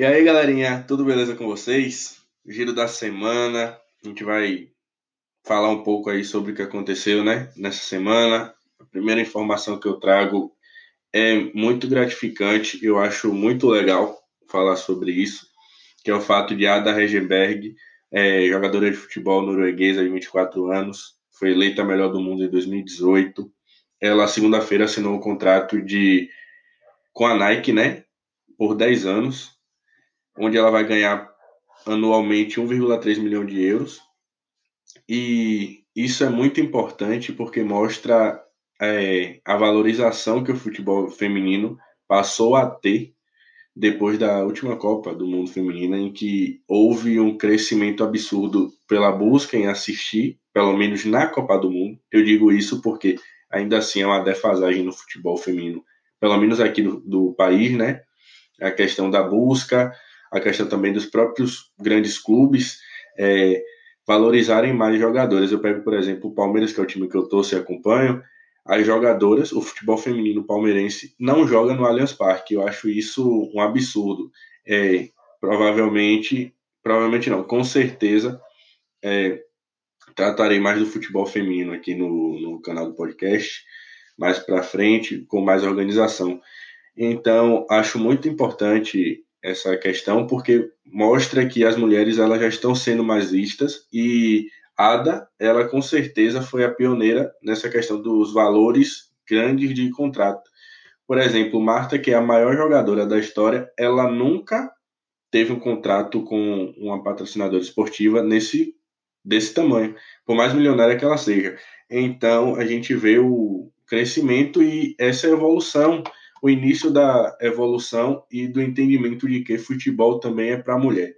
E aí, galerinha, tudo beleza com vocês? Giro da semana, a gente vai falar um pouco aí sobre o que aconteceu, né, nessa semana. A primeira informação que eu trago é muito gratificante, eu acho muito legal falar sobre isso, que é o fato de Ada Regenberg, é, jogadora de futebol norueguesa de 24 anos, foi eleita a melhor do mundo em 2018. Ela, segunda-feira, assinou um contrato de com a Nike, né, por 10 anos onde ela vai ganhar anualmente 1,3 milhão de euros. E isso é muito importante porque mostra é, a valorização que o futebol feminino passou a ter depois da última Copa do Mundo Feminina, em que houve um crescimento absurdo pela busca em assistir, pelo menos na Copa do Mundo. Eu digo isso porque ainda assim é uma defasagem no futebol feminino, pelo menos aqui do, do país, né? A questão da busca, a questão também dos próprios grandes clubes é, valorizarem mais jogadores. Eu pego, por exemplo, o Palmeiras, que é o time que eu torço e acompanho, as jogadoras, o futebol feminino palmeirense não joga no Allianz Parque. Eu acho isso um absurdo. É, provavelmente, provavelmente não, com certeza, é, tratarei mais do futebol feminino aqui no, no canal do podcast, mais para frente, com mais organização. Então, acho muito importante essa questão porque mostra que as mulheres elas já estão sendo mais vistas e Ada, ela com certeza foi a pioneira nessa questão dos valores grandes de contrato. Por exemplo, Marta, que é a maior jogadora da história, ela nunca teve um contrato com uma patrocinadora esportiva nesse desse tamanho, por mais milionária que ela seja. Então, a gente vê o crescimento e essa evolução o início da evolução e do entendimento de que futebol também é para mulher.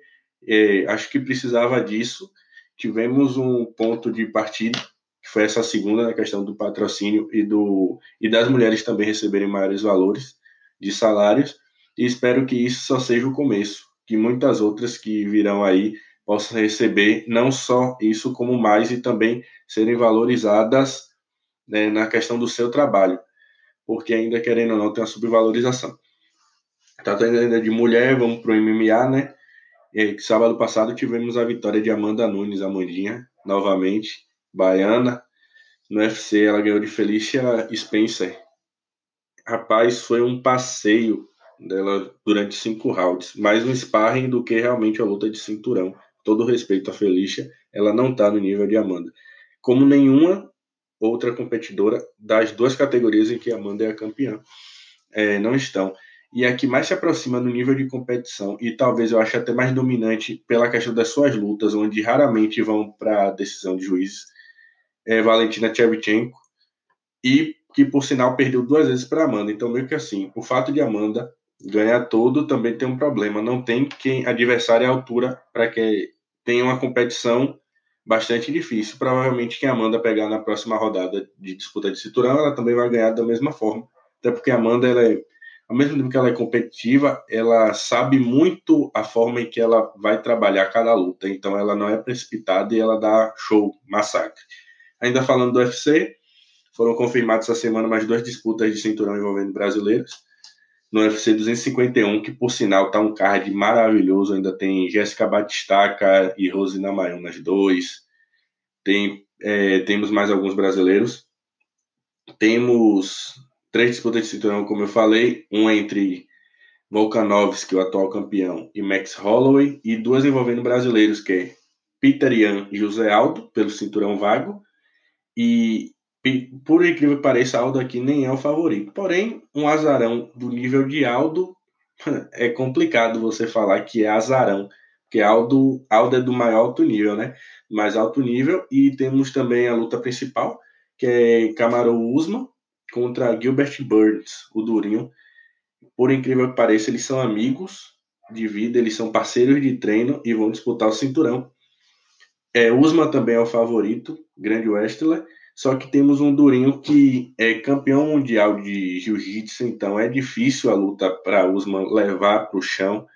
É, acho que precisava disso. Tivemos um ponto de partida, que foi essa segunda, na questão do patrocínio e, do, e das mulheres também receberem maiores valores de salários. E espero que isso só seja o começo, que muitas outras que virão aí possam receber não só isso, como mais e também serem valorizadas né, na questão do seu trabalho porque ainda querendo ou não tem uma subvalorização. Tratando ainda de mulher, vamos para o MMA, né? E, sábado passado tivemos a vitória de Amanda Nunes, Amandinha, novamente, baiana. No UFC ela ganhou de Felicia Spencer. Rapaz, foi um passeio dela durante cinco rounds. Mais um sparring do que realmente a luta de cinturão. Todo respeito a Felicia, ela não está no nível de Amanda. Como nenhuma outra competidora das duas categorias em que a Amanda é a campeã. É, não estão. E a que mais se aproxima no nível de competição, e talvez eu ache até mais dominante pela questão das suas lutas, onde raramente vão para decisão de juízes, é Valentina Shevchenko, e que por sinal perdeu duas vezes para Amanda. Então, meio que assim, o fato de Amanda ganhar todo também tem um problema. Não tem quem adversário à altura para que tenha uma competição bastante difícil. Provavelmente quem a Amanda pegar na próxima rodada de disputa de cinturão, ela também vai ganhar da mesma forma. Até porque a Amanda, ela é, ao mesmo tempo que ela é competitiva, ela sabe muito a forma em que ela vai trabalhar cada luta. Então ela não é precipitada e ela dá show, massacre. Ainda falando do UFC, foram confirmados essa semana mais duas disputas de cinturão envolvendo brasileiros. No UFC 251, que por sinal tá um card maravilhoso, ainda tem Jéssica Batistaca e Rosina Mayon nas dois. Tem, é, temos mais alguns brasileiros. Temos três disputas de cinturão, como eu falei, um entre Volkanovski, o atual campeão, e Max Holloway, e duas envolvendo brasileiros, que é Peter Ian e José Aldo, pelo cinturão vago, e por incrível que pareça, Aldo aqui nem é o favorito. Porém, um azarão do nível de Aldo é complicado você falar que é azarão, porque Aldo, Aldo é do maior alto nível, né? Mais alto nível. E temos também a luta principal, que é Camaro Usman contra Gilbert Burns, o Durinho. Por incrível que pareça, eles são amigos de vida, eles são parceiros de treino e vão disputar o cinturão. É, Usman também é o favorito, grande wrestler. Só que temos um Durinho que é campeão mundial de jiu-jitsu, então é difícil a luta para Usman levar para o chão,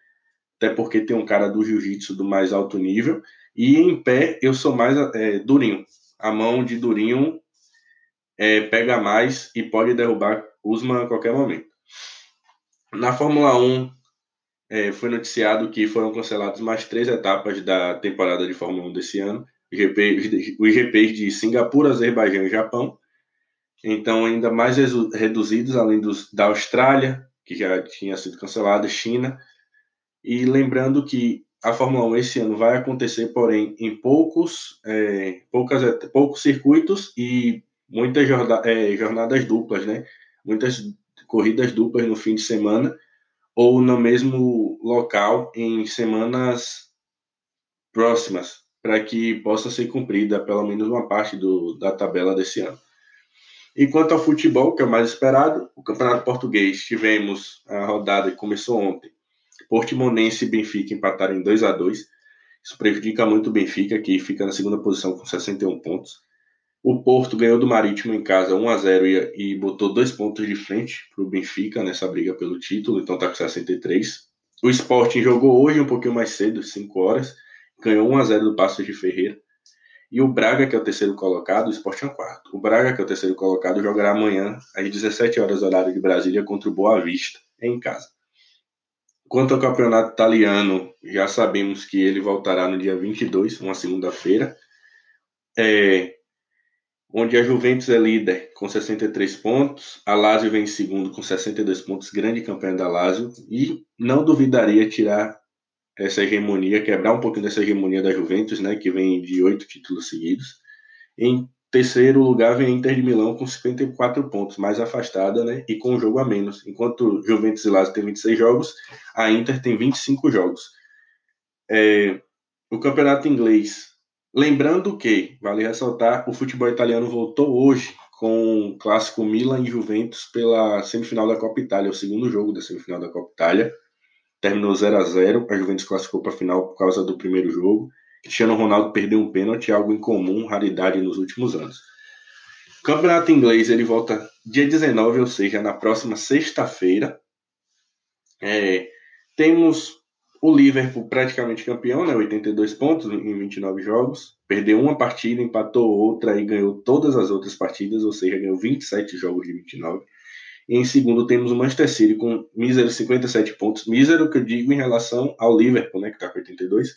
até porque tem um cara do jiu-jitsu do mais alto nível. E em pé eu sou mais é, Durinho. A mão de Durinho é, pega mais e pode derrubar Usman a qualquer momento. Na Fórmula 1, é, foi noticiado que foram canceladas mais três etapas da temporada de Fórmula 1 desse ano, Os GPs de Singapura, Azerbaijão e Japão, então ainda mais reduzidos, além dos, da Austrália, que já tinha sido cancelada, China, e lembrando que a Fórmula 1 esse ano vai acontecer, porém, em poucos, é, poucas, poucos circuitos e muitas jornada, é, jornadas duplas, né? Muitas corridas duplas no fim de semana ou no mesmo local em semanas próximas, para que possa ser cumprida pelo menos uma parte do, da tabela desse ano. E quanto ao futebol, que é o mais esperado, o Campeonato Português, tivemos a rodada que começou ontem. Portimonense e Benfica empataram em 2 a 2 Isso prejudica muito o Benfica, que fica na segunda posição com 61 pontos. O Porto ganhou do Marítimo em casa 1 a 0 e, e botou dois pontos de frente para o Benfica nessa briga pelo título, então está com 63. O Sporting jogou hoje um pouquinho mais cedo, 5 horas, ganhou 1 a 0 do Passos de Ferreira. E o Braga, que é o terceiro colocado, o Sporting é o quarto. O Braga, que é o terceiro colocado, jogará amanhã às 17 horas horário de Brasília contra o Boa Vista, em casa. Quanto ao campeonato italiano, já sabemos que ele voltará no dia 22, uma segunda-feira. É, onde a Juventus é líder com 63 pontos, a Lazio vem em segundo com 62 pontos, grande campanha da Lazio, e não duvidaria tirar essa hegemonia, quebrar um pouquinho dessa hegemonia da Juventus, né, que vem de oito títulos seguidos. Em terceiro lugar vem a Inter de Milão com 54 pontos, mais afastada, né, e com um jogo a menos. Enquanto Juventus e Lazio tem 26 jogos, a Inter tem 25 jogos. É, o campeonato inglês Lembrando que, vale ressaltar, o futebol italiano voltou hoje com o clássico Milan e Juventus pela semifinal da Copa Itália, o segundo jogo da semifinal da Copa Itália. Terminou 0 a 0 a Juventus classificou para a final por causa do primeiro jogo. Cristiano Ronaldo perdeu um pênalti, algo incomum, raridade nos últimos anos. Campeonato inglês ele volta dia 19, ou seja, na próxima sexta-feira. É, temos o Liverpool praticamente campeão, né? 82 pontos em 29 jogos. Perdeu uma partida, empatou outra e ganhou todas as outras partidas, ou seja, ganhou 27 jogos de 29. E em segundo temos o Manchester City com míseros 57 pontos. Mísero que eu digo em relação ao Liverpool, né? Que está com 82.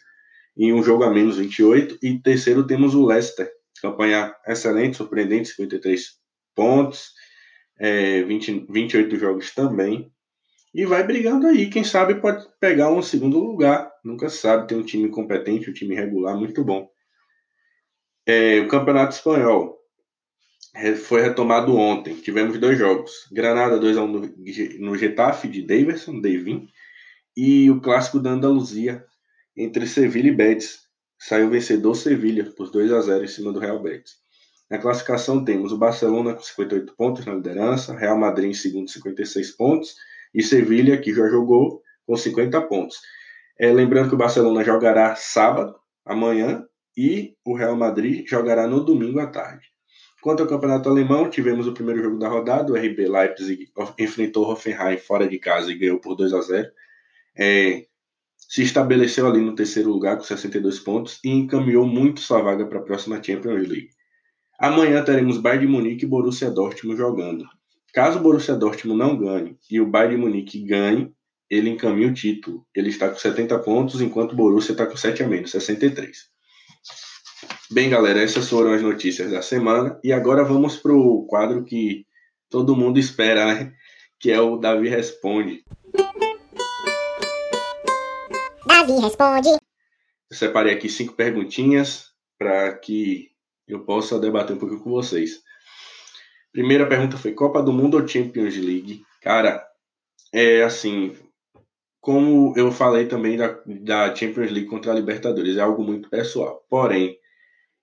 Em um jogo a menos 28. E terceiro temos o Leicester. Campanha excelente, surpreendente, 53 pontos. É, 20, 28 jogos também. E vai brigando aí. Quem sabe pode pegar um segundo lugar. Nunca sabe. Tem um time competente, um time regular muito bom. É, o Campeonato Espanhol foi retomado ontem. Tivemos dois jogos. Granada 2x1 no, Getafe de Davidson, Davin. E o clássico da Andaluzia entre Sevilha e Betis. Saiu vencedor Sevilha por 2 a 0 em cima do Real Betis. Na classificação temos o Barcelona com 58 pontos na liderança, Real Madrid em segundo 56 pontos e Sevilha, que já jogou, com 50 pontos. É, lembrando que o Barcelona jogará sábado, amanhã, e o Real Madrid jogará no domingo à tarde. Quanto ao campeonato alemão, tivemos o primeiro jogo da rodada, o RB Leipzig enfrentou Hoffenheim fora de casa e ganhou por 2 a 0. É, se estabeleceu ali no terceiro lugar com 62 pontos e encaminhou muito sua vaga para a próxima Champions League. Amanhã teremos Bayern de Munique e Borussia Dortmund jogando. Caso o Borussia Dortmund não ganhe e o Bayern de Munique ganhe, ele encaminha o título. Ele está com 70 pontos, enquanto o Borussia está com 7 a menos, 63. Bem, galera, essas foram as notícias da semana. E agora vamos para o quadro que todo mundo espera, né? Que é o Davi Responde. Davi Responde. Eu separei aqui cinco perguntinhas para que eu possa debater um pouquinho com vocês. Primeira pergunta foi Copa do Mundo ou Champions League? Cara, é assim, como eu falei também da, da Champions League contra a Libertadores, é algo muito pessoal. Porém,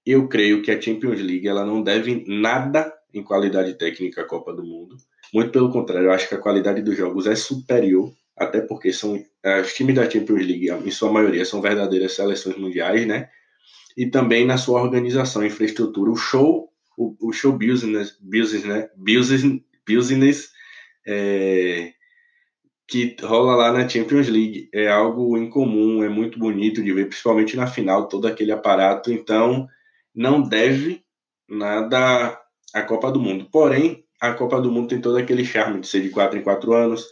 eu creio que a Champions League ela não deve nada em qualidade técnica à Copa do Mundo. Muito pelo contrário, eu acho que a qualidade dos jogos é superior, até porque são é, os times da Champions League, em sua maioria, são verdadeiras seleções mundiais, né? E também na sua organização, infraestrutura, o show o, o show business, business, né? business, business é, que rola lá na Champions League. É algo incomum, é muito bonito de ver, principalmente na final, todo aquele aparato. Então, não deve nada à Copa do Mundo. Porém, a Copa do Mundo tem todo aquele charme de ser de 4 em 4 anos.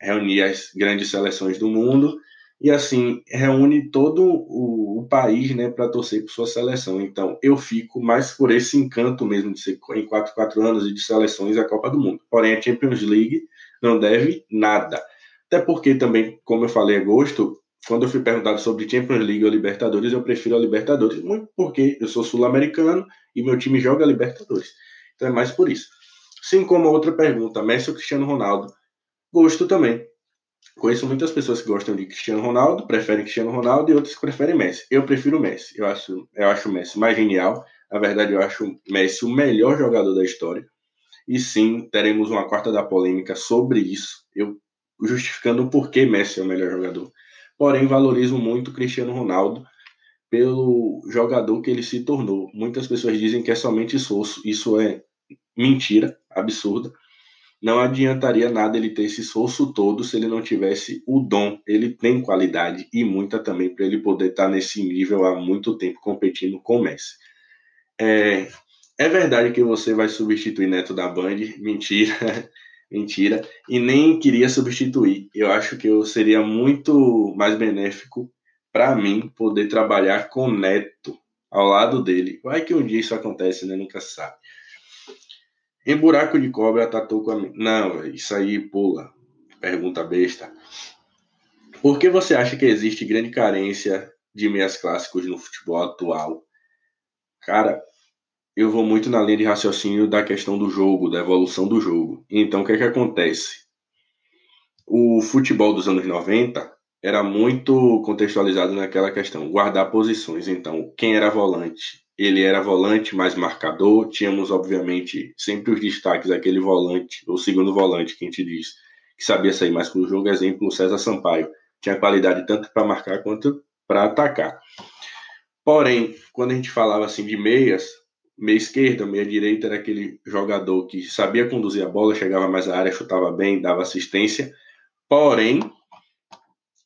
reunir as grandes seleções do mundo e assim reúne todo o, o país né, para torcer por sua seleção. Então eu fico mais por esse encanto mesmo de ser em 4 4 anos e de seleções a Copa do Mundo. Porém, a Champions League não deve nada. Até porque também, como eu falei, é gosto. Quando eu fui perguntado sobre Champions League ou Libertadores, eu prefiro a Libertadores, muito porque eu sou sul-americano e meu time joga Libertadores. Então é mais por isso. Sim, como outra pergunta, Messi ou Cristiano Ronaldo? Gosto também. Conheço muitas pessoas que gostam de Cristiano Ronaldo, preferem Cristiano Ronaldo e outras que preferem Messi. Eu prefiro Messi. Eu acho, eu acho Messi mais genial. Na verdade, eu acho Messi o melhor jogador da história. E sim, teremos uma quarta da polêmica sobre isso. Eu justificando o porquê Messi é o melhor jogador. Porém, valorizo muito Cristiano Ronaldo pelo jogador que ele se tornou. Muitas pessoas dizem que é somente esforço. Isso é mentira, absurda não adiantaria nada ele ter esse esforço todo se ele não tivesse o dom. Ele tem qualidade e muita também para ele poder estar tá nesse nível há muito tempo competindo com o Messi. É, é verdade que você vai substituir Neto da Band? Mentira, mentira. E nem queria substituir. Eu acho que eu seria muito mais benéfico para mim poder trabalhar com Neto ao lado dele. Vai que um dia isso acontece, né? Nunca sabe. Em buraco de cobra, tatu com a. Não, isso aí pula. Pergunta besta. Por que você acha que existe grande carência de meias clássicos no futebol atual? Cara, eu vou muito na linha de raciocínio da questão do jogo, da evolução do jogo. Então, o que é que acontece? O futebol dos anos 90 era muito contextualizado naquela questão, guardar posições. Então, quem era volante ele era volante mais marcador. Tínhamos, obviamente, sempre os destaques daquele volante, o segundo volante, que a gente diz, que sabia sair mais com o jogo. Exemplo, o César Sampaio. Tinha qualidade tanto para marcar quanto para atacar. Porém, quando a gente falava assim de meias, meia esquerda, meia direita era aquele jogador que sabia conduzir a bola, chegava mais à área, chutava bem, dava assistência. Porém,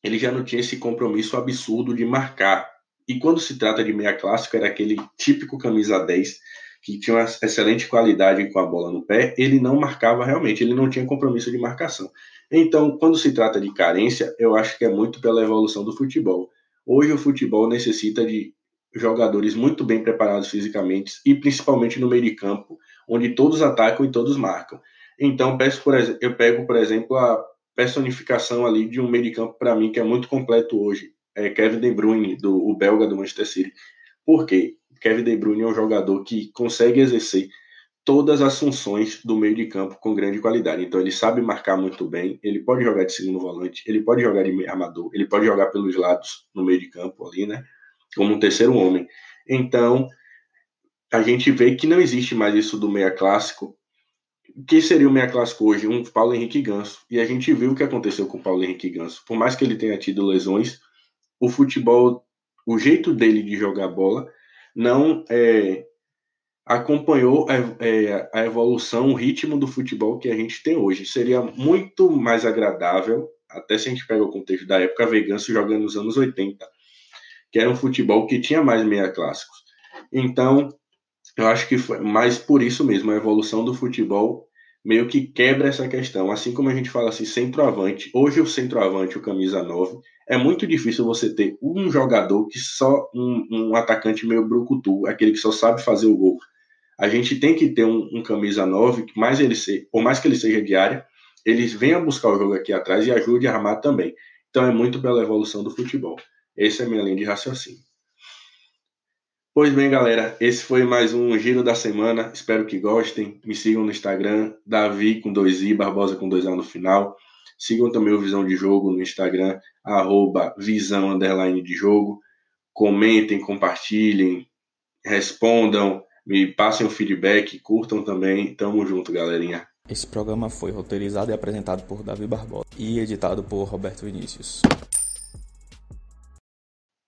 ele já não tinha esse compromisso absurdo de marcar. E quando se trata de meia clássico, era aquele típico camisa 10 que tinha uma excelente qualidade com a bola no pé, ele não marcava realmente, ele não tinha compromisso de marcação. Então, quando se trata de carência, eu acho que é muito pela evolução do futebol. Hoje o futebol necessita de jogadores muito bem preparados fisicamente e principalmente no meio de campo, onde todos atacam e todos marcam. Então, eu pego, por exemplo, a personificação ali de um meio de campo para mim que é muito completo hoje é, Kevin De Bruyne, do, o belga do Manchester City. Por quê? Kevin De Bruyne é um jogador que consegue exercer todas as funções do meio de campo com grande qualidade. Então ele sabe marcar muito bem, ele pode jogar de segundo volante, ele pode jogar de armador, ele pode jogar pelos lados no meio de campo ali, né? Como um terceiro homem. Então a gente vê que não existe mais isso do meia clássico. O que seria o meia clássico hoje? Um Paulo Henrique Ganso. E a gente viu o que aconteceu com o Paulo Henrique Ganso. Por mais que ele tenha tido lesões, o futebol, o jeito dele de jogar bola, não é, acompanhou a, é, a evolução, o ritmo do futebol que a gente tem hoje. Seria muito mais agradável, até se a gente pega o contexto da época, Veganso jogando nos anos 80, que era um futebol que tinha mais meia clássicos. Então, eu acho que foi mais por isso mesmo, a evolução do futebol meio que quebra essa questão. Assim como a gente fala assim, centroavante, hoje o centroavante, o camisa 9, é muito difícil você ter um jogador que só um, um atacante meio brucutu, aquele que só sabe fazer o gol. A gente tem que ter um, um camisa 9, que mais ele ser, por mais que ele seja de área, eles venham buscar o jogo aqui atrás e ajude a armar também. Então é muito pela evolução do futebol. Essa é a minha linha de raciocínio. Pois bem, galera, esse foi mais um Giro da Semana. Espero que gostem. Me sigam no Instagram, Davi com dois i, Barbosa com dois a no final. Sigam também o Visão de Jogo no Instagram, arroba visão underline de jogo. Comentem, compartilhem, respondam, me passem o feedback, curtam também. Tamo junto, galerinha. Esse programa foi roteirizado e apresentado por Davi Barbosa e editado por Roberto Vinícius.